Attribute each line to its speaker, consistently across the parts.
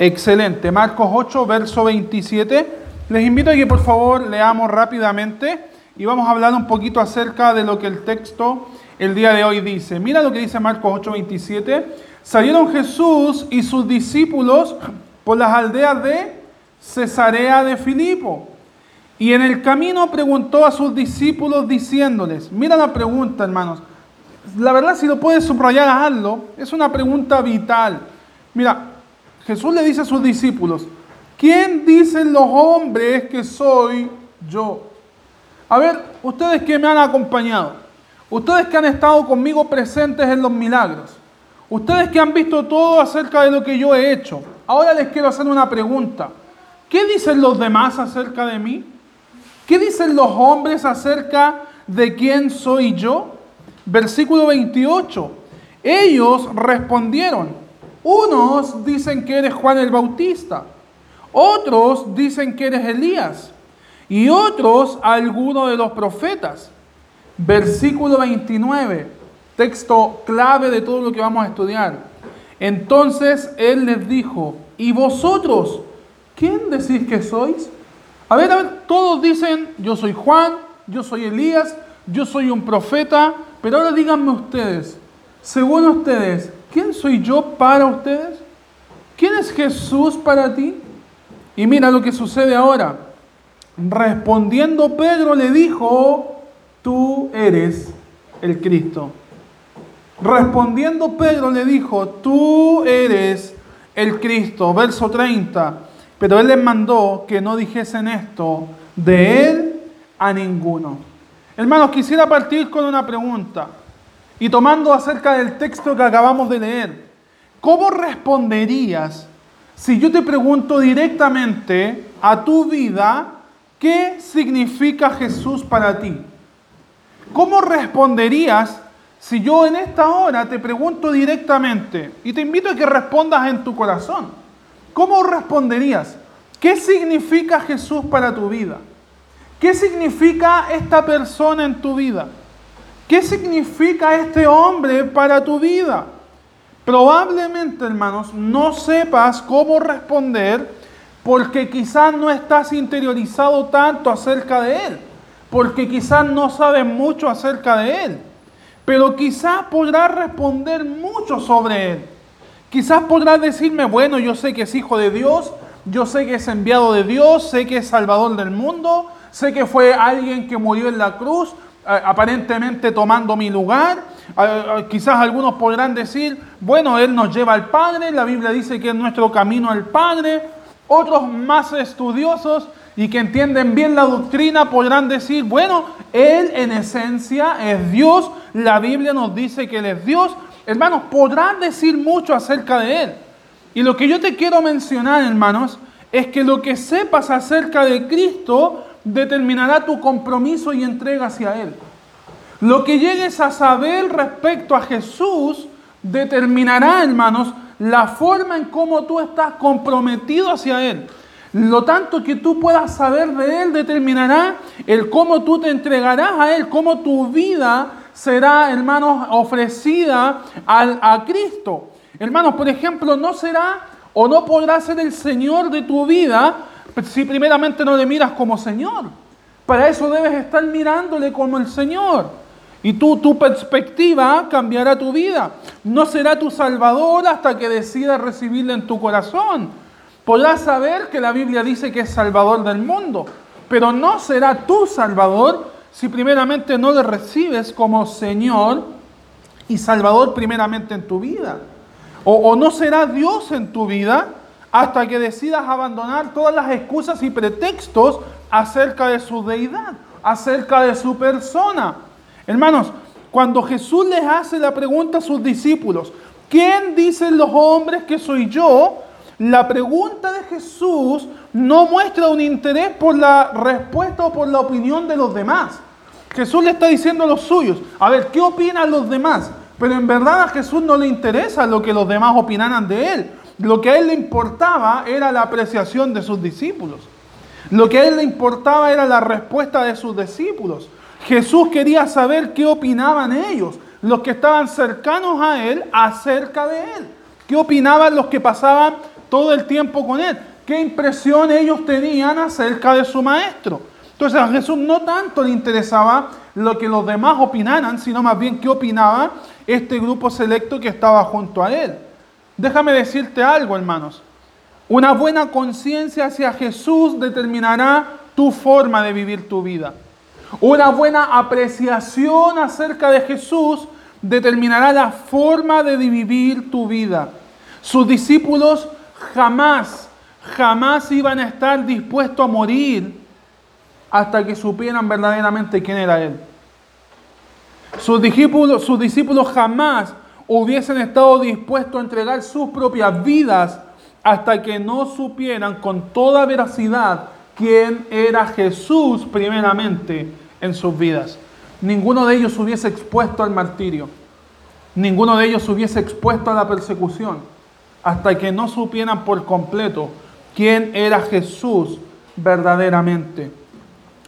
Speaker 1: Excelente. Marcos 8, verso 27. Les invito a que por favor leamos rápidamente y vamos a hablar un poquito acerca de lo que el texto el día de hoy dice. Mira lo que dice Marcos 8, 27. Salieron Jesús y sus discípulos por las aldeas de Cesarea de Filipo. Y en el camino preguntó a sus discípulos diciéndoles, mira la pregunta hermanos, la verdad si lo puedes subrayar, hazlo, es una pregunta vital. Mira, Jesús le dice a sus discípulos, ¿quién dicen los hombres que soy yo? A ver, ustedes que me han acompañado, ustedes que han estado conmigo presentes en los milagros, ustedes que han visto todo acerca de lo que yo he hecho, ahora les quiero hacer una pregunta. ¿Qué dicen los demás acerca de mí? ¿Qué dicen los hombres acerca de quién soy yo? Versículo 28. Ellos respondieron, unos dicen que eres Juan el Bautista, otros dicen que eres Elías y otros alguno de los profetas. Versículo 29, texto clave de todo lo que vamos a estudiar. Entonces él les dijo, ¿y vosotros quién decís que sois? A ver, a ver, todos dicen, yo soy Juan, yo soy Elías, yo soy un profeta, pero ahora díganme ustedes, según ustedes, ¿quién soy yo para ustedes? ¿Quién es Jesús para ti? Y mira lo que sucede ahora. Respondiendo Pedro le dijo, tú eres el Cristo. Respondiendo Pedro le dijo, tú eres el Cristo. Verso 30. Pero él les mandó que no dijesen esto de él a ninguno. Hermanos, quisiera partir con una pregunta y tomando acerca del texto que acabamos de leer, ¿cómo responderías si yo te pregunto directamente a tu vida qué significa Jesús para ti? ¿Cómo responderías si yo en esta hora te pregunto directamente y te invito a que respondas en tu corazón? ¿Cómo responderías? ¿Qué significa Jesús para tu vida? ¿Qué significa esta persona en tu vida? ¿Qué significa este hombre para tu vida? Probablemente, hermanos, no sepas cómo responder porque quizás no estás interiorizado tanto acerca de él, porque quizás no sabes mucho acerca de él, pero quizás podrás responder mucho sobre él. Quizás podrás decirme, bueno, yo sé que es hijo de Dios, yo sé que es enviado de Dios, sé que es salvador del mundo, sé que fue alguien que murió en la cruz, aparentemente tomando mi lugar. Quizás algunos podrán decir, bueno, Él nos lleva al Padre, la Biblia dice que es nuestro camino al Padre. Otros más estudiosos y que entienden bien la doctrina podrán decir, bueno, Él en esencia es Dios, la Biblia nos dice que Él es Dios. Hermanos, podrán decir mucho acerca de Él. Y lo que yo te quiero mencionar, hermanos, es que lo que sepas acerca de Cristo determinará tu compromiso y entrega hacia Él. Lo que llegues a saber respecto a Jesús determinará, hermanos, la forma en cómo tú estás comprometido hacia Él. Lo tanto que tú puedas saber de Él determinará el cómo tú te entregarás a Él, cómo tu vida será, hermanos, ofrecida a Cristo. Hermanos, por ejemplo, no será o no podrá ser el Señor de tu vida si primeramente no le miras como Señor. Para eso debes estar mirándole como el Señor. Y tú, tu perspectiva cambiará tu vida. No será tu Salvador hasta que decidas recibirle en tu corazón. Podrás saber que la Biblia dice que es Salvador del mundo, pero no será tu Salvador si primeramente no le recibes como Señor y Salvador primeramente en tu vida. O no será Dios en tu vida hasta que decidas abandonar todas las excusas y pretextos acerca de su deidad, acerca de su persona. Hermanos, cuando Jesús les hace la pregunta a sus discípulos, ¿quién dicen los hombres que soy yo? La pregunta de Jesús no muestra un interés por la respuesta o por la opinión de los demás. Jesús le está diciendo a los suyos, a ver, ¿qué opinan los demás? Pero en verdad a Jesús no le interesa lo que los demás opinaran de él. Lo que a él le importaba era la apreciación de sus discípulos. Lo que a él le importaba era la respuesta de sus discípulos. Jesús quería saber qué opinaban ellos, los que estaban cercanos a él, acerca de él. ¿Qué opinaban los que pasaban todo el tiempo con él. ¿Qué impresión ellos tenían acerca de su maestro? Entonces a Jesús no tanto le interesaba lo que los demás opinaran, sino más bien qué opinaba este grupo selecto que estaba junto a él. Déjame decirte algo, hermanos. Una buena conciencia hacia Jesús determinará tu forma de vivir tu vida. Una buena apreciación acerca de Jesús determinará la forma de vivir tu vida. Sus discípulos jamás, jamás iban a estar dispuestos a morir hasta que supieran verdaderamente quién era Él. Sus discípulos, sus discípulos jamás hubiesen estado dispuestos a entregar sus propias vidas hasta que no supieran con toda veracidad quién era Jesús primeramente en sus vidas. Ninguno de ellos hubiese expuesto al martirio. Ninguno de ellos hubiese expuesto a la persecución hasta que no supieran por completo quién era Jesús verdaderamente.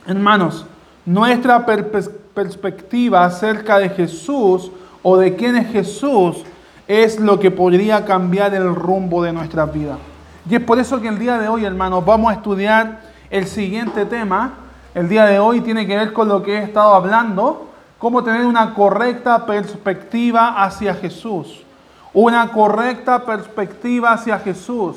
Speaker 1: Hermanos, nuestra perspectiva acerca de Jesús o de quién es Jesús es lo que podría cambiar el rumbo de nuestra vida. Y es por eso que el día de hoy, hermanos, vamos a estudiar el siguiente tema. El día de hoy tiene que ver con lo que he estado hablando, cómo tener una correcta perspectiva hacia Jesús. Una correcta perspectiva hacia Jesús.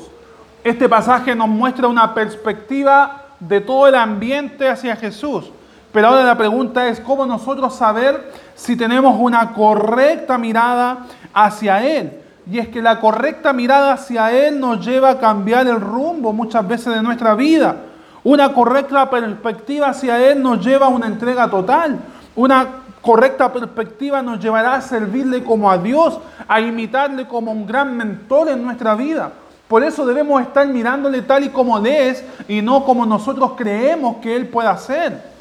Speaker 1: Este pasaje nos muestra una perspectiva de todo el ambiente hacia Jesús. Pero ahora la pregunta es, ¿cómo nosotros saber si tenemos una correcta mirada hacia Él? Y es que la correcta mirada hacia Él nos lleva a cambiar el rumbo muchas veces de nuestra vida. Una correcta perspectiva hacia Él nos lleva a una entrega total. Una correcta perspectiva nos llevará a servirle como a Dios, a imitarle como un gran mentor en nuestra vida. Por eso debemos estar mirándole tal y como Él es y no como nosotros creemos que Él pueda ser.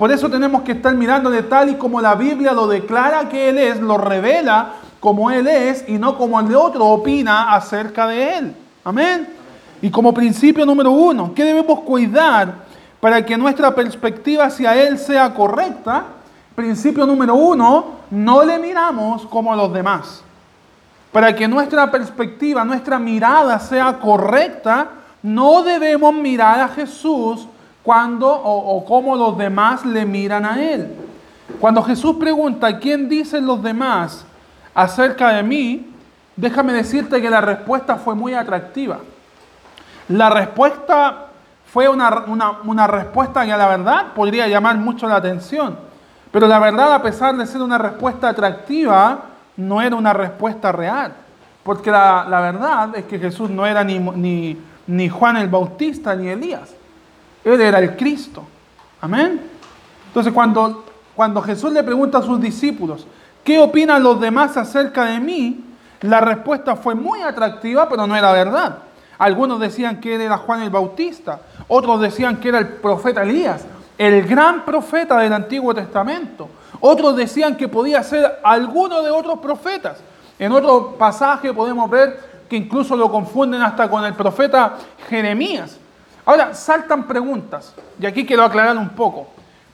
Speaker 1: Por eso tenemos que estar mirándole tal y como la Biblia lo declara que Él es, lo revela como Él es y no como el otro opina acerca de Él. Amén. Y como principio número uno, ¿qué debemos cuidar para que nuestra perspectiva hacia Él sea correcta? Principio número uno, no le miramos como a los demás. Para que nuestra perspectiva, nuestra mirada sea correcta, no debemos mirar a Jesús cuando o, cómo los demás le miran a él. Cuando Jesús pregunta, ¿quién dicen los demás acerca de mí? Déjame decirte que la respuesta fue muy atractiva. La respuesta fue una, una, respuesta que a la verdad podría llamar mucho la atención. Pero la verdad, a pesar de ser una respuesta atractiva, no era una respuesta real. Porque la, la verdad es que Jesús no era ni, ni, ni Juan el Bautista ni Elías. Él era el Cristo. Amén. Entonces cuando, cuando Jesús le pregunta a sus discípulos, ¿qué opinan los demás acerca de mí? La respuesta fue muy atractiva, pero no era verdad. Algunos decían que él era Juan el Bautista, otros decían que era el profeta Elías, el gran profeta del Antiguo Testamento. Otros decían que podía ser alguno de otros profetas. En otro pasaje podemos ver que incluso lo confunden hasta con el profeta Jeremías. Ahora, saltan preguntas, y aquí quiero aclarar un poco.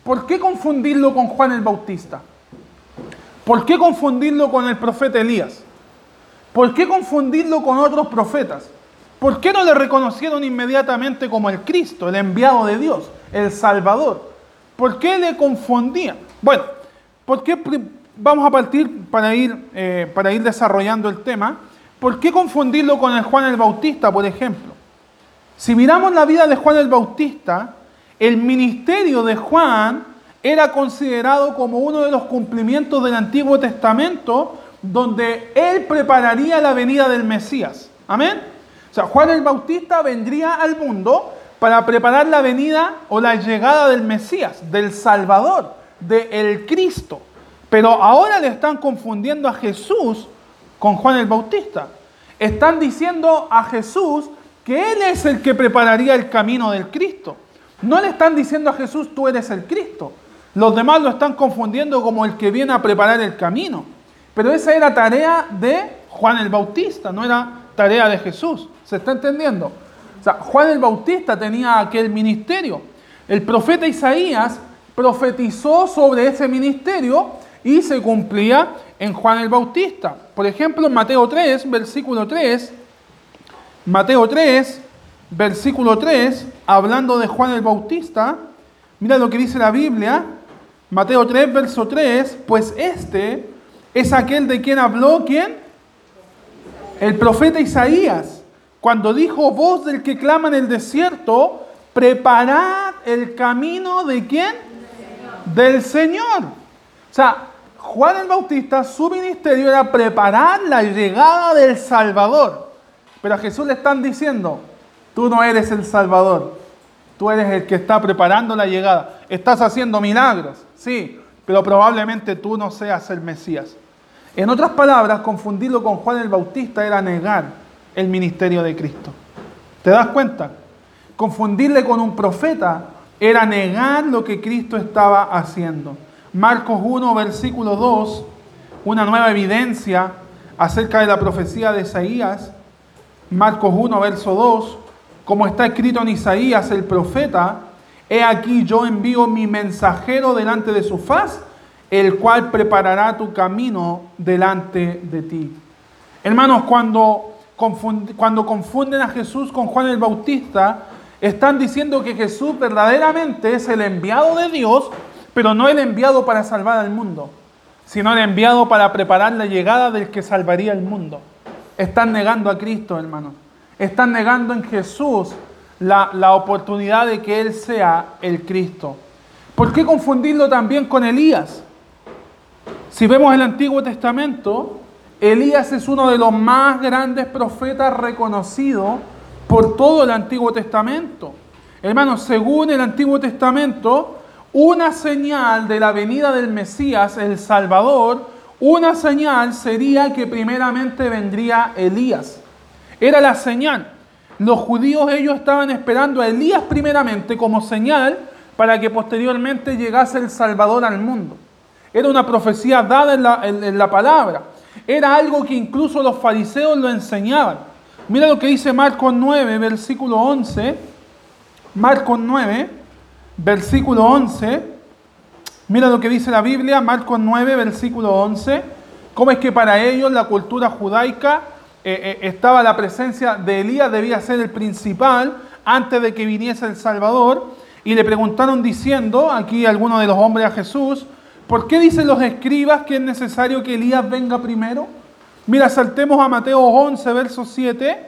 Speaker 1: ¿Por qué confundirlo con Juan el Bautista? ¿Por qué confundirlo con el profeta Elías? ¿Por qué confundirlo con otros profetas? ¿Por qué no le reconocieron inmediatamente como el Cristo, el enviado de Dios, el Salvador? ¿Por qué le confundían? Bueno, ¿por qué vamos a partir para ir, eh, para ir desarrollando el tema? ¿Por qué confundirlo con el Juan el Bautista, por ejemplo? Si miramos la vida de Juan el Bautista, el ministerio de Juan era considerado como uno de los cumplimientos del Antiguo Testamento donde él prepararía la venida del Mesías. Amén. O sea, Juan el Bautista vendría al mundo para preparar la venida o la llegada del Mesías, del Salvador, del el Cristo. Pero ahora le están confundiendo a Jesús con Juan el Bautista. Están diciendo a Jesús que Él es el que prepararía el camino del Cristo. No le están diciendo a Jesús, tú eres el Cristo. Los demás lo están confundiendo como el que viene a preparar el camino. Pero esa era tarea de Juan el Bautista, no era tarea de Jesús. ¿Se está entendiendo? O sea, Juan el Bautista tenía aquel ministerio. El profeta Isaías profetizó sobre ese ministerio y se cumplía en Juan el Bautista. Por ejemplo, en Mateo 3, versículo 3, Mateo 3, versículo 3, hablando de Juan el Bautista, mira lo que dice la Biblia, Mateo 3, verso 3, pues este es aquel de quien habló, ¿quién? El profeta Isaías, cuando dijo, voz del que clama en el desierto, preparad el camino de quién? Del Señor. O sea, Juan el Bautista, su ministerio era preparar la llegada del Salvador. Pero a Jesús le están diciendo, tú no eres el Salvador, tú eres el que está preparando la llegada. Estás haciendo milagros, sí, pero probablemente tú no seas el Mesías. En otras palabras, confundirlo con Juan el Bautista era negar el ministerio de Cristo. ¿Te das cuenta? Confundirle con un profeta era negar lo que Cristo estaba haciendo. Marcos 1, versículo 2, una nueva evidencia acerca de la profecía de Isaías. Marcos 1, verso 2, como está escrito en Isaías el profeta, he aquí yo envío mi mensajero delante de su faz, el cual preparará tu camino delante de ti. Hermanos, cuando, cuando confunden a Jesús con Juan el Bautista, están diciendo que Jesús verdaderamente es el enviado de Dios, pero no el enviado para salvar al mundo, sino el enviado para preparar la llegada del que salvaría el mundo. Están negando a Cristo, hermano. Están negando en Jesús la, la oportunidad de que Él sea el Cristo. ¿Por qué confundirlo también con Elías? Si vemos el Antiguo Testamento, Elías es uno de los más grandes profetas reconocidos por todo el Antiguo Testamento. Hermanos, según el Antiguo Testamento, una señal de la venida del Mesías, el Salvador, una señal sería que primeramente vendría Elías. Era la señal. Los judíos ellos estaban esperando a Elías primeramente como señal para que posteriormente llegase el Salvador al mundo. Era una profecía dada en la, palabra. Era algo que incluso los fariseos lo enseñaban. Mira lo que dice Marcos 9, versículo 11. Marcos 9, versículo 11. Mira lo que dice la Biblia, Marcos 9, versículo 11. Cómo es que para ellos la cultura judaica eh, eh, estaba la presencia de Elías, debía ser el principal antes de que viniese el Salvador. Y le preguntaron diciendo, aquí algunos de los hombres a Jesús, ¿por qué dicen los escribas que es necesario que Elías venga primero? Mira, saltemos a Mateo 11, verso 7.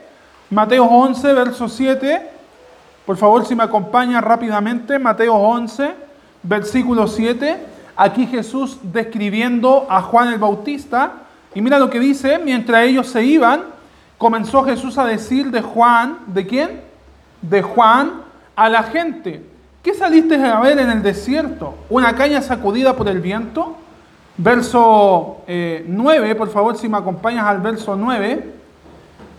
Speaker 1: Mateo 11, verso 7. Por favor, si me acompaña rápidamente, Mateo 11, versículo 7. Aquí Jesús describiendo a Juan el Bautista. Y mira lo que dice, mientras ellos se iban, comenzó Jesús a decir de Juan, ¿de quién? De Juan a la gente. ¿Qué saliste a ver en el desierto? ¿Una caña sacudida por el viento? verso 9, eh, por favor, si me acompañas al verso 9.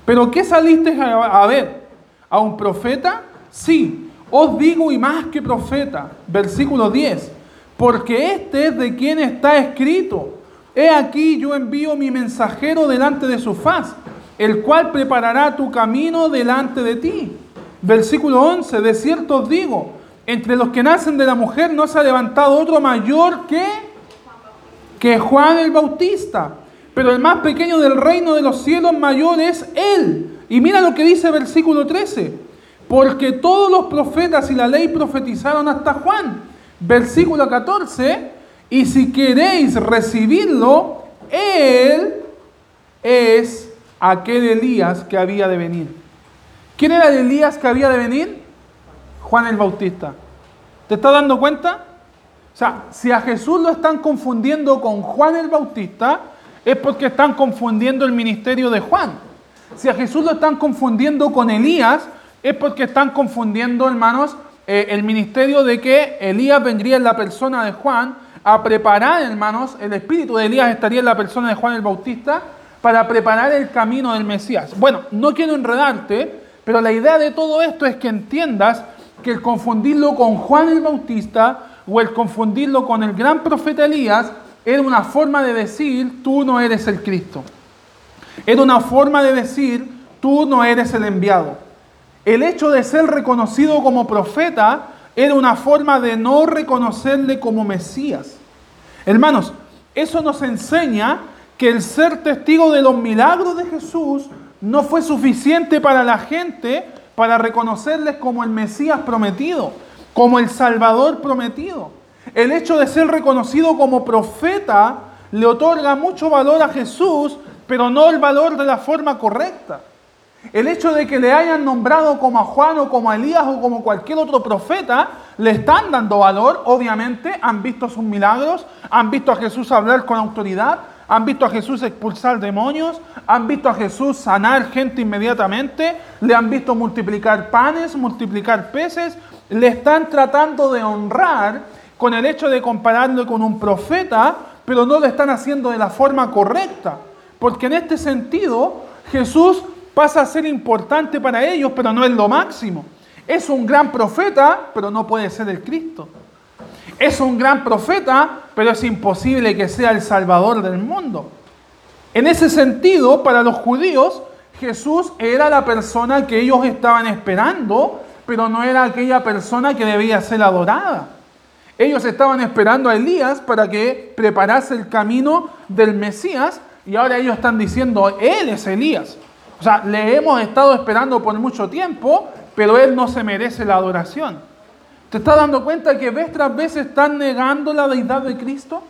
Speaker 1: Pero ¿qué saliste a, ver? ¿A un profeta? Sí, os digo y más que profeta. Versículo 10. Porque este es de quien está escrito. He aquí yo envío mi mensajero delante de su faz, el cual preparará tu camino delante de ti. Versículo 11. De cierto os digo, entre los que nacen de la mujer no se ha levantado otro mayor que que Juan el Bautista. Pero el más pequeño del reino de los cielos mayor es Él. Y mira lo que dice versículo 13. Porque todos los profetas y la ley profetizaron hasta Juan. Versículo 14. Y si queréis recibirlo, Él es aquel Elías que había de venir. ¿Quién era el Elías que había de venir? Juan el Bautista. ¿Te estás dando cuenta? O sea, si a Jesús lo están confundiendo con Juan el Bautista, es porque están confundiendo el ministerio de Juan. Si a Jesús lo están confundiendo con Elías, es porque están confundiendo, hermanos, eh, el ministerio de que Elías vendría en la persona de Juan a preparar, hermanos, el espíritu de Elías estaría en la persona de Juan el Bautista para preparar el camino del Mesías. Bueno, no quiero enredarte, pero la idea de todo esto es que entiendas que el confundirlo con Juan el Bautista o el confundirlo con el gran profeta Elías era una forma de decir, tú no eres el Cristo. Era una forma de decir, tú no eres el enviado. El hecho de ser reconocido como profeta era una forma de no reconocerle como Mesías. Hermanos, eso nos enseña que el ser testigo de los milagros de Jesús no fue suficiente para la gente para reconocerles como el Mesías prometido, como el Salvador prometido. El hecho de ser reconocido como profeta le otorga mucho valor a Jesús, pero no el valor de la forma correcta. El hecho de que le hayan nombrado como a Juan o como a Elías o como cualquier otro profeta, le están dando valor, obviamente, han visto sus milagros, han visto a Jesús hablar con autoridad, han visto a Jesús expulsar demonios, han visto a Jesús sanar gente inmediatamente, le han visto multiplicar panes, multiplicar peces, le están tratando de honrar con el hecho de compararlo con un profeta, pero no lo están haciendo de la forma correcta. Porque en este sentido, Jesús pasa a ser importante para ellos, pero no es lo máximo. Es un gran profeta, pero no puede ser el Cristo. Es un gran profeta, pero es imposible que sea el Salvador del mundo. En ese sentido, para los judíos, Jesús era la persona que ellos estaban esperando, pero no era aquella persona que debía ser adorada. Ellos estaban esperando a Elías para que preparase el camino del Mesías y ahora ellos están diciendo, Él es Elías. O sea, le hemos estado esperando por mucho tiempo, pero Él no se merece la adoración. ¿Te estás dando cuenta que vez tras vez están negando la deidad de Cristo?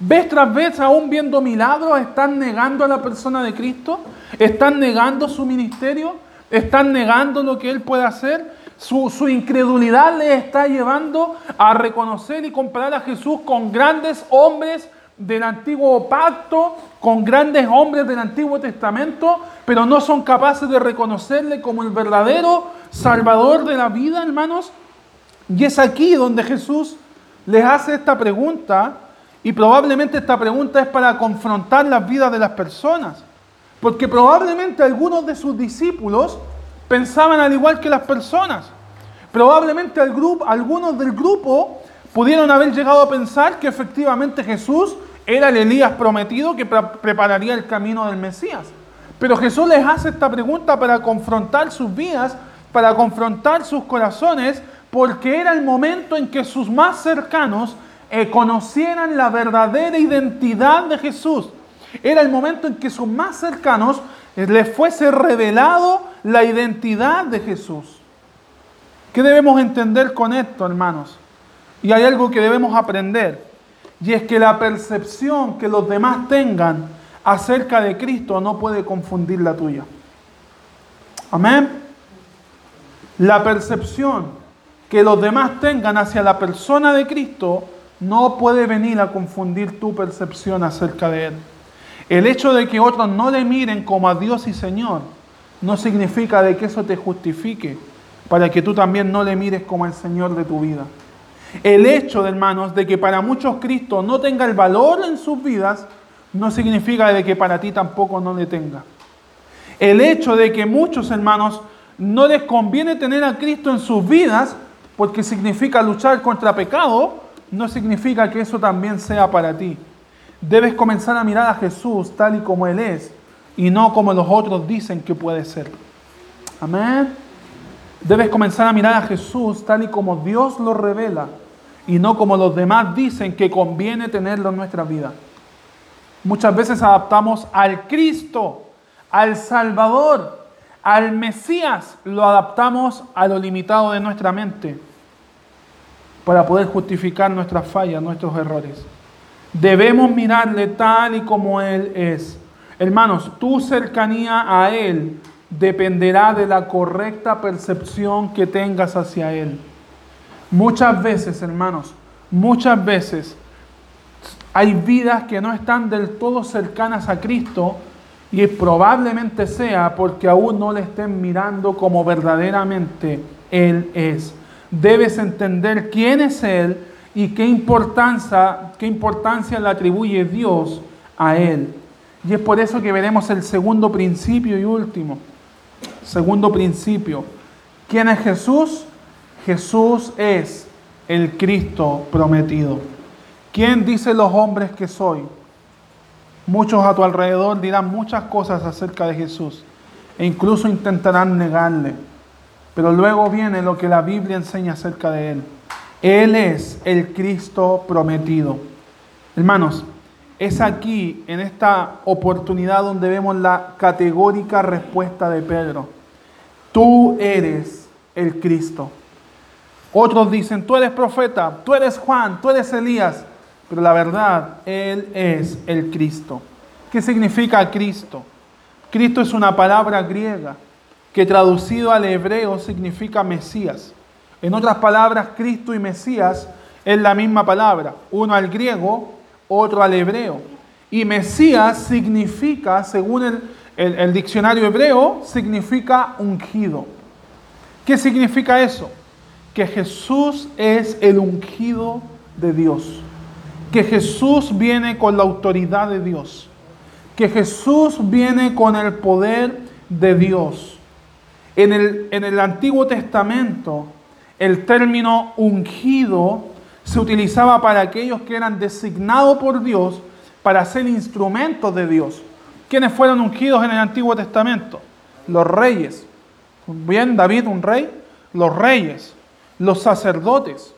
Speaker 1: ¿Vez tras vez, aún viendo milagros, están negando a la persona de Cristo? ¿Están negando su ministerio? ¿Están negando lo que Él puede hacer? Su, incredulidad le está llevando a reconocer y comparar a Jesús con grandes hombres del antiguo pacto, con grandes hombres del Antiguo Testamento, pero no son capaces de reconocerle como el verdadero Salvador de la vida, hermanos. Y es aquí donde Jesús les hace esta pregunta, y probablemente esta pregunta es para confrontar las vidas de las personas, porque probablemente algunos de sus discípulos pensaban al igual que las personas. Probablemente algunos del grupo pudieron haber llegado a pensar que efectivamente Jesús era el Elías prometido que prepararía el camino del Mesías. Pero Jesús les hace esta pregunta para confrontar sus vidas, para confrontar sus corazones, porque era el momento en que sus más cercanos eh, conocieran la verdadera identidad de Jesús. Era el momento en que sus más cercanos eh, les fuese revelado la identidad de Jesús. ¿Qué debemos entender con esto, hermanos? Y hay algo que debemos aprender, y es que la percepción que los demás tengan acerca de Cristo no puede confundir la tuya. Amén. La percepción que los demás tengan hacia la persona de Cristo no puede venir a confundir tu percepción acerca de Él. El hecho de que otros no le miren como a Dios y Señor no significa de que eso te justifique para que tú también no le mires como el Señor de tu vida. El hecho, hermanos, de que para muchos Cristo no tenga el valor en sus vidas, no significa de que para ti tampoco no le tenga. El hecho de que muchos hermanos no les conviene tener a Cristo en sus vidas, porque significa luchar contra pecado, no significa que eso también sea para ti. Debes comenzar a mirar a Jesús tal y como Él es y no como los otros dicen que puede ser. Amén. Debes comenzar a mirar a Jesús tal y como Dios lo revela y no como los demás dicen que conviene tenerlo en nuestra vida. Muchas veces adaptamos al Cristo, al Salvador, al Mesías, lo adaptamos a lo limitado de nuestra mente para poder justificar nuestras fallas, nuestros errores. Debemos mirarle tal y como Él es. Hermanos, tu cercanía a Él dependerá de la correcta percepción que tengas hacia Él. Muchas veces, hermanos, muchas veces hay vidas que no están del todo cercanas a Cristo y probablemente sea porque aún no le estén mirando como verdaderamente Él es. Debes entender quién es Él y qué importancia, qué importancia le atribuye Dios a Él. Y es por eso que veremos el segundo principio y último. Segundo principio. ¿Quién es Jesús? Jesús es el Cristo prometido. ¿Quién dice los hombres que soy? Muchos a tu alrededor dirán muchas cosas acerca de Jesús e incluso intentarán negarle. Pero luego viene lo que la Biblia enseña acerca de Él. Él es el Cristo prometido. Hermanos, Es aquí, en esta oportunidad, donde vemos la categórica respuesta de Pedro. Tú eres el Cristo. Otros dicen, tú eres profeta, tú eres Juan, tú eres Elías. Pero la verdad, Él es el Cristo. ¿Qué significa Cristo? Cristo es una palabra griega que traducido al hebreo significa Mesías. En otras palabras, Cristo y Mesías es la misma palabra, uno al griego, otro al hebreo. Y Mesías significa, según el, el, diccionario hebreo, significa ungido. ¿Qué significa eso? Que Jesús es el ungido de Dios. Que Jesús viene con la autoridad de Dios. Que Jesús viene con el poder de Dios. En el, en el Antiguo Testamento, el término ungido se utilizaba para aquellos que eran designados por Dios para ser instrumentos de Dios. ¿Quiénes fueron ungidos en el Antiguo Testamento? Los reyes. Bien, David, un rey. Los reyes, los sacerdotes.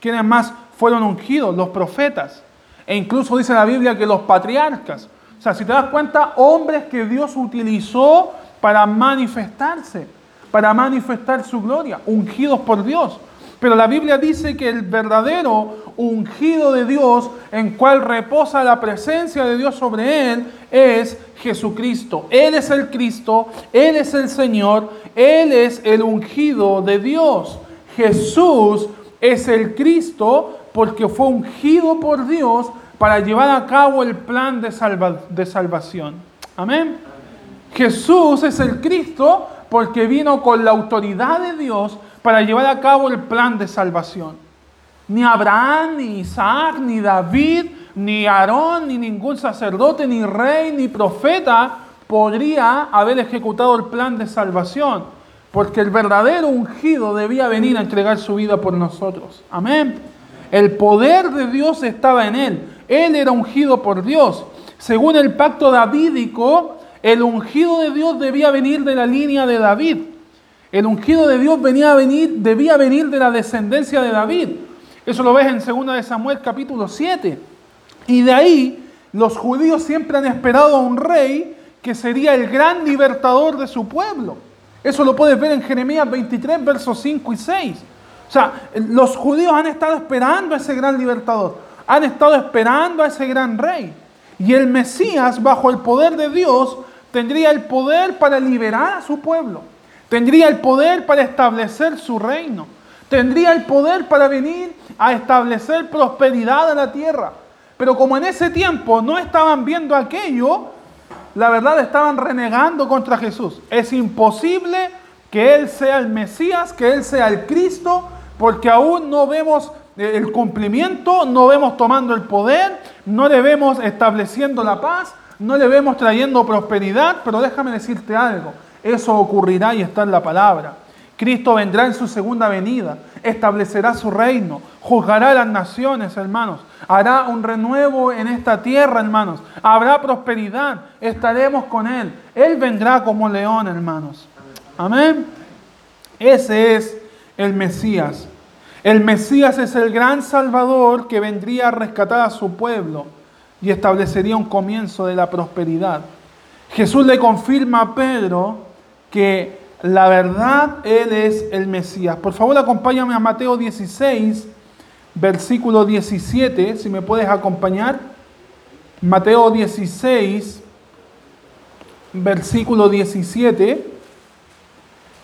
Speaker 1: ¿Quiénes más fueron ungidos? Los profetas. E incluso dice la Biblia que los patriarcas. O sea, si te das cuenta, hombres que Dios utilizó para manifestarse, para manifestar su gloria, ungidos por Dios. Pero la Biblia dice que el verdadero ungido de Dios, en cual reposa la presencia de Dios sobre él, es Jesucristo. Él es el Cristo, Él es el Señor, Él es el ungido de Dios. Jesús es el Cristo porque fue ungido por Dios para llevar a cabo el plan de, de salvación. Amén. Jesús es el Cristo porque vino con la autoridad de Dios para llevar a cabo el plan de salvación. Ni Abraham, ni Isaac, ni David, ni Aarón, ni ningún sacerdote, ni rey, ni profeta podría haber ejecutado el plan de salvación, porque el verdadero ungido debía venir a entregar su vida por nosotros. Amén. El poder de Dios estaba en él. Él era ungido por Dios. Según el pacto davídico, el ungido de Dios debía venir de la línea de David. El ungido de Dios venía a venir, debía venir de la descendencia de David. Eso lo ves en 2 de Samuel capítulo 7. Y de ahí los judíos siempre han esperado a un rey que sería el gran libertador de su pueblo. Eso lo puedes ver en Jeremías 23, versos 5 y 6. O sea, los judíos han estado esperando a ese gran libertador. Han estado esperando a ese gran rey. Y el Mesías, bajo el poder de Dios, tendría el poder para liberar a su pueblo, tendría el poder para establecer su reino, tendría el poder para venir a establecer prosperidad en la tierra. Pero como en ese tiempo no estaban viendo aquello, la verdad estaban renegando contra Jesús. Es imposible que Él sea el Mesías, que Él sea el Cristo, porque aún no vemos el cumplimiento, no vemos tomando el poder, no le vemos estableciendo la paz, no le vemos trayendo prosperidad, pero déjame decirte algo, eso ocurrirá y está en la palabra. Cristo vendrá en su segunda venida, establecerá su reino, juzgará a las naciones, hermanos, hará un renuevo en esta tierra, hermanos, habrá prosperidad, estaremos con Él. Él vendrá como león, hermanos. Amén. Ese es el Mesías. El Mesías es el gran Salvador que vendría a rescatar a su pueblo y establecería un comienzo de la prosperidad. Jesús le confirma a Pedro que la verdad Él es el Mesías. Por favor, acompáñame a Mateo 16, versículo 17, si me puedes acompañar. Mateo 16, versículo 17.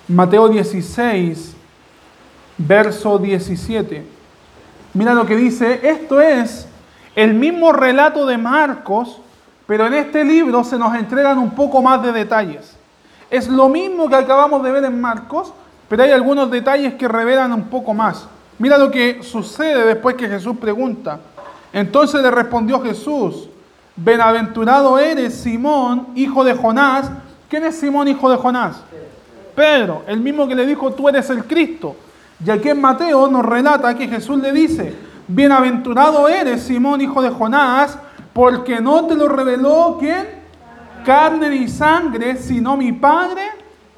Speaker 1: Mateo 16, verso 17. Mira lo que dice, esto es el mismo relato de Marcos, pero en este libro se nos entregan un poco más de detalles. Es lo mismo que acabamos de ver en Marcos, pero hay algunos detalles que revelan un poco más. Mira lo que sucede después que Jesús pregunta. Entonces le respondió Jesús, Benaventurado eres Simón, hijo de Jonás. ¿Quién es Simón, hijo de Jonás? Pedro, el mismo que le dijo, tú eres el Cristo. Y aquí en Mateo nos relata que Jesús le dice, Bienaventurado eres, Simón, hijo de Jonás, porque no te lo reveló quién? Carne ni sangre, sino mi Padre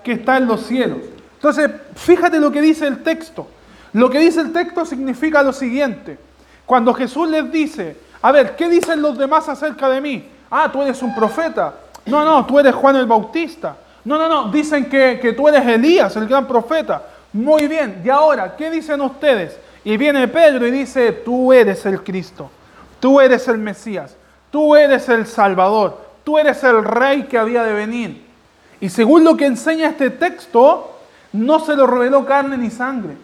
Speaker 1: que está en los cielos. Entonces, fíjate lo que dice el texto. Lo que dice el texto significa lo siguiente. Cuando Jesús les dice A ver, ¿qué dicen los demás acerca de mí? Ah, tú eres un profeta. No, no, tú eres Juan el Bautista. No, no, no, dicen que, que tú eres Elías, el gran profeta. Muy bien, y ahora, ¿qué dicen ustedes? Y viene Pedro y dice, tú eres el Cristo, tú eres el Mesías, tú eres el Salvador, tú eres el Rey que había de venir. Y según lo que enseña este texto, no se lo reveló carne ni sangre.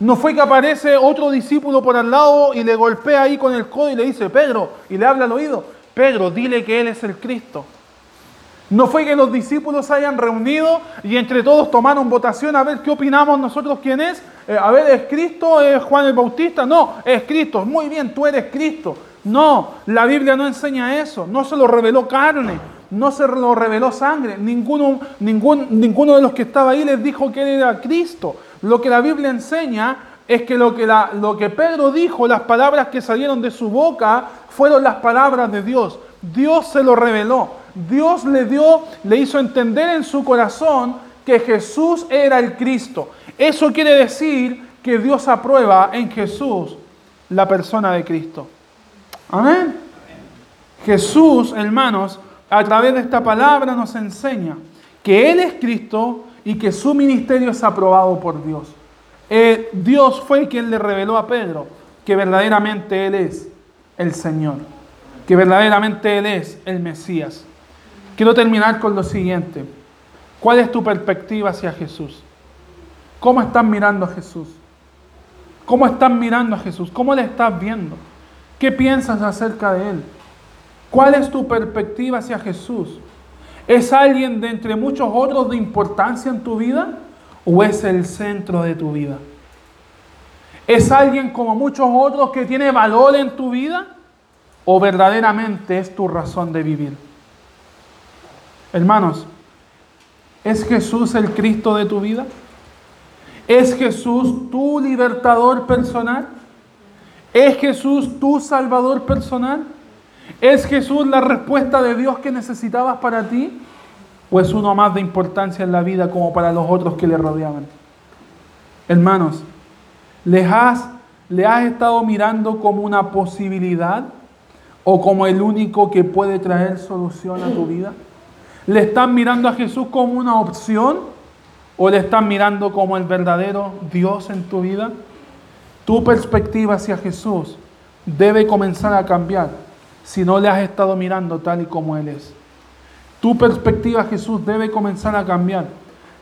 Speaker 1: No fue que aparece otro discípulo por al lado y le golpea ahí con el codo y le dice, Pedro, y le habla al oído, Pedro, dile que Él es el Cristo. No fue que los discípulos se hayan reunido y entre todos tomaron votación a ver qué opinamos nosotros quién es. Eh, a ver, ¿es Cristo? ¿Es Juan el Bautista? No, es Cristo. Muy bien, tú eres Cristo. No, la Biblia no enseña eso. No se lo reveló carne, no se lo reveló sangre. Ninguno, ningún, ninguno de los que estaba ahí les dijo que era Cristo. Lo que la Biblia enseña es que lo que, lo que Pedro dijo, las palabras que salieron de su boca, fueron las palabras de Dios. Dios se lo reveló. Dios le dio, le hizo entender en su corazón que Jesús era el Cristo. Eso quiere decir que Dios aprueba en Jesús la persona de Cristo. Amén. Jesús, hermanos, a través de esta palabra nos enseña que Él es Cristo y que su ministerio es aprobado por Dios. Eh, Dios fue quien le reveló a Pedro que verdaderamente Él es el Señor, que verdaderamente Él es el Mesías. Quiero terminar con lo siguiente. ¿Cuál es tu perspectiva hacia Jesús? ¿Cómo estás mirando a Jesús? ¿Cómo estás mirando a Jesús? ¿Cómo le estás viendo? ¿Qué piensas acerca de Él? ¿Cuál es tu perspectiva hacia Jesús? ¿Es alguien de entre muchos otros de importancia en tu vida o es el centro de tu vida? ¿Es alguien como muchos otros que tiene valor en tu vida o verdaderamente es tu razón de vivir? Hermanos, ¿es Jesús el Cristo de tu vida? ¿Es Jesús tu libertador personal? ¿Es Jesús tu salvador personal? ¿Es Jesús la respuesta de Dios que necesitabas para ti? ¿O es uno más de importancia en la vida como para los otros que le rodeaban? Hermanos, ¿le has, ¿le has estado mirando como una posibilidad o como el único que puede traer solución a tu vida? ¿Le están mirando a Jesús como una opción o le están mirando como el verdadero Dios en tu vida? Tu perspectiva hacia Jesús debe comenzar a cambiar si no le has estado mirando tal y como Él es. Tu perspectiva Jesús debe comenzar a cambiar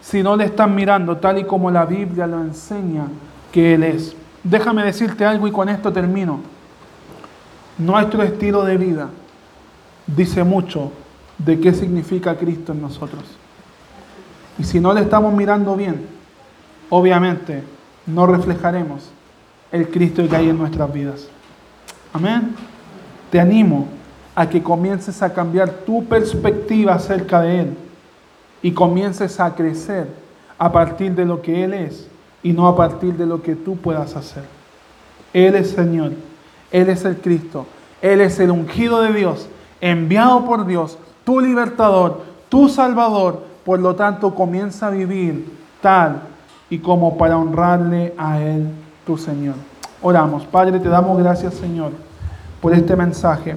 Speaker 1: si no le estás mirando tal y como la Biblia lo enseña que Él es. Déjame decirte algo y con esto termino. Nuestro estilo de vida dice mucho de qué significa Cristo en nosotros. Y si no le estamos mirando bien, obviamente no reflejaremos el Cristo que hay en nuestras vidas. Amén. Te animo a que comiences a cambiar tu perspectiva acerca de Él y comiences a crecer a partir de lo que Él es y no a partir de lo que tú puedas hacer. Él es Señor, Él es el Cristo, Él es el ungido de Dios, enviado por Dios tu libertador, tu salvador. Por lo tanto, comienza a vivir tal y como para honrarle a Él, tu Señor. Oramos, Padre, te damos gracias, Señor, por este mensaje.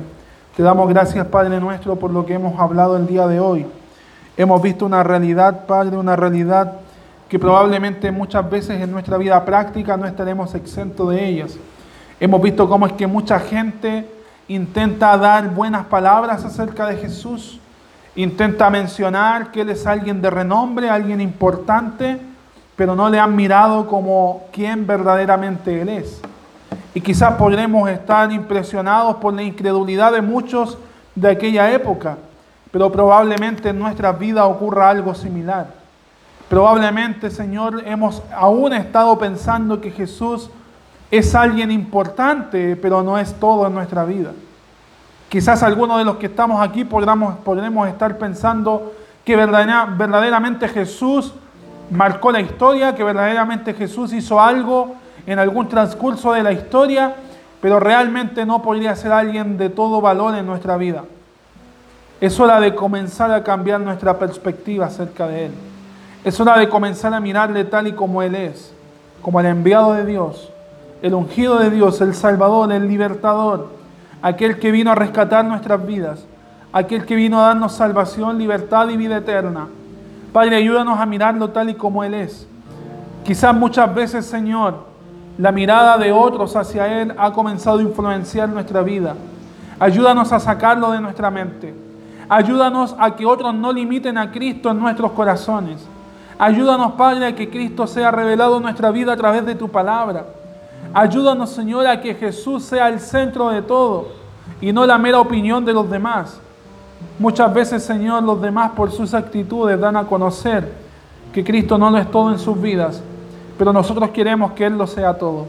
Speaker 1: Te damos gracias, Padre nuestro, por lo que hemos hablado el día de hoy. Hemos visto una realidad, Padre, una realidad que probablemente muchas veces en nuestra vida práctica no estaremos exentos de ellas. Hemos visto cómo es que mucha gente intenta dar buenas palabras acerca de Jesús, intenta mencionar que Él es alguien de renombre, alguien importante, pero no le han mirado como quien verdaderamente Él es. Y quizás podremos estar impresionados por la incredulidad de muchos de aquella época, pero probablemente en nuestra vida ocurra algo similar. Probablemente, Señor, hemos aún estado pensando que Jesús es alguien importante, pero no es todo en nuestra vida. Quizás algunos de los que estamos aquí podremos, podremos estar pensando que verdaderamente Jesús marcó la historia, que verdaderamente Jesús hizo algo en algún transcurso de la historia, pero realmente no podría ser alguien de todo valor en nuestra vida. Es hora de comenzar a cambiar nuestra perspectiva acerca de Él. Es hora de comenzar a mirarle tal y como Él es, como el enviado de Dios, el ungido de Dios, el Salvador, el libertador, aquel que vino a rescatar nuestras vidas, aquel que vino a darnos salvación, libertad y vida eterna. Padre, ayúdanos a mirarlo tal y como Él es. Quizás muchas veces, Señor, la mirada de otros hacia Él ha comenzado a influenciar nuestra vida. Ayúdanos a sacarlo de nuestra mente. Ayúdanos a que otros no limiten a Cristo en nuestros corazones. Ayúdanos, Padre, a que Cristo sea revelado en nuestra vida a través de tu palabra. Ayúdanos, Señor, a que Jesús sea el centro de todo y no la mera opinión de los demás. Muchas veces, Señor, los demás por sus actitudes dan a conocer que Cristo no lo es todo en sus vidas, pero nosotros queremos que Él lo sea todo.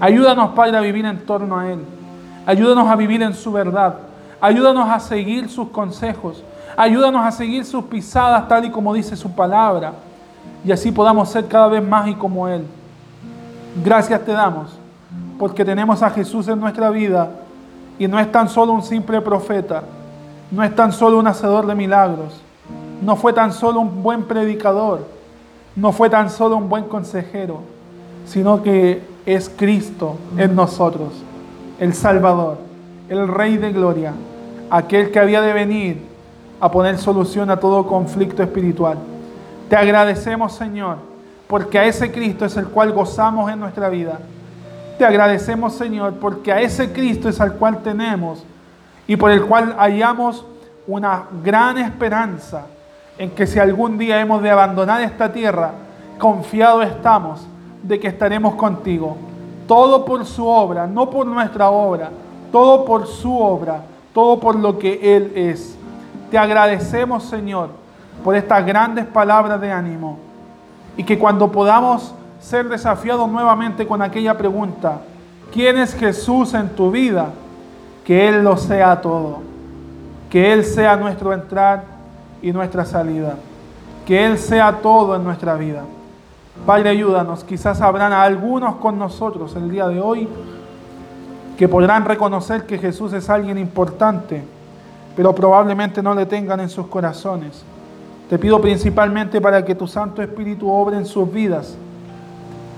Speaker 1: Ayúdanos, Padre, a vivir en torno a Él. Ayúdanos a vivir en su verdad. Ayúdanos a seguir sus consejos. Ayúdanos a seguir sus pisadas tal y como dice su palabra. Y así podamos ser cada vez más y como Él. Gracias te damos porque tenemos a Jesús en nuestra vida y no es tan solo un simple profeta, no es tan solo un hacedor de milagros, no fue tan solo un buen predicador, no fue tan solo un buen consejero, sino que es Cristo en nosotros, el Salvador, el Rey de Gloria, aquel que había de venir a poner solución a todo conflicto espiritual. Te agradecemos, Señor, porque a ese Cristo es el cual gozamos en nuestra vida. Te agradecemos, Señor, porque a ese Cristo es al cual tenemos y por el cual hallamos una gran esperanza en que si algún día hemos de abandonar esta tierra, confiado estamos de que estaremos contigo. Todo por su obra, no por nuestra obra, todo por su obra, todo por lo que Él es. Te agradecemos, Señor, por estas grandes palabras de ánimo y que cuando podamos ser desafiados nuevamente con aquella pregunta, ¿quién es Jesús en tu vida? Que Él lo sea todo, que Él sea nuestro entrar y nuestra salida, que Él sea todo en nuestra vida. Padre, ayúdanos, quizás habrán algunos con nosotros el día de hoy que podrán reconocer que Jesús es alguien importante, pero probablemente no le tengan en sus corazones. Te pido principalmente para que tu Santo Espíritu obre en sus vidas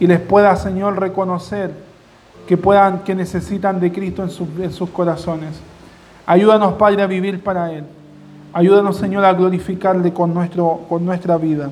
Speaker 1: y les pueda, Señor, reconocer que puedan, que necesitan de Cristo en sus, en sus corazones. Ayúdanos, Padre, a vivir para Él. Ayúdanos, Señor, a glorificarle con, nuestro, con nuestra vida.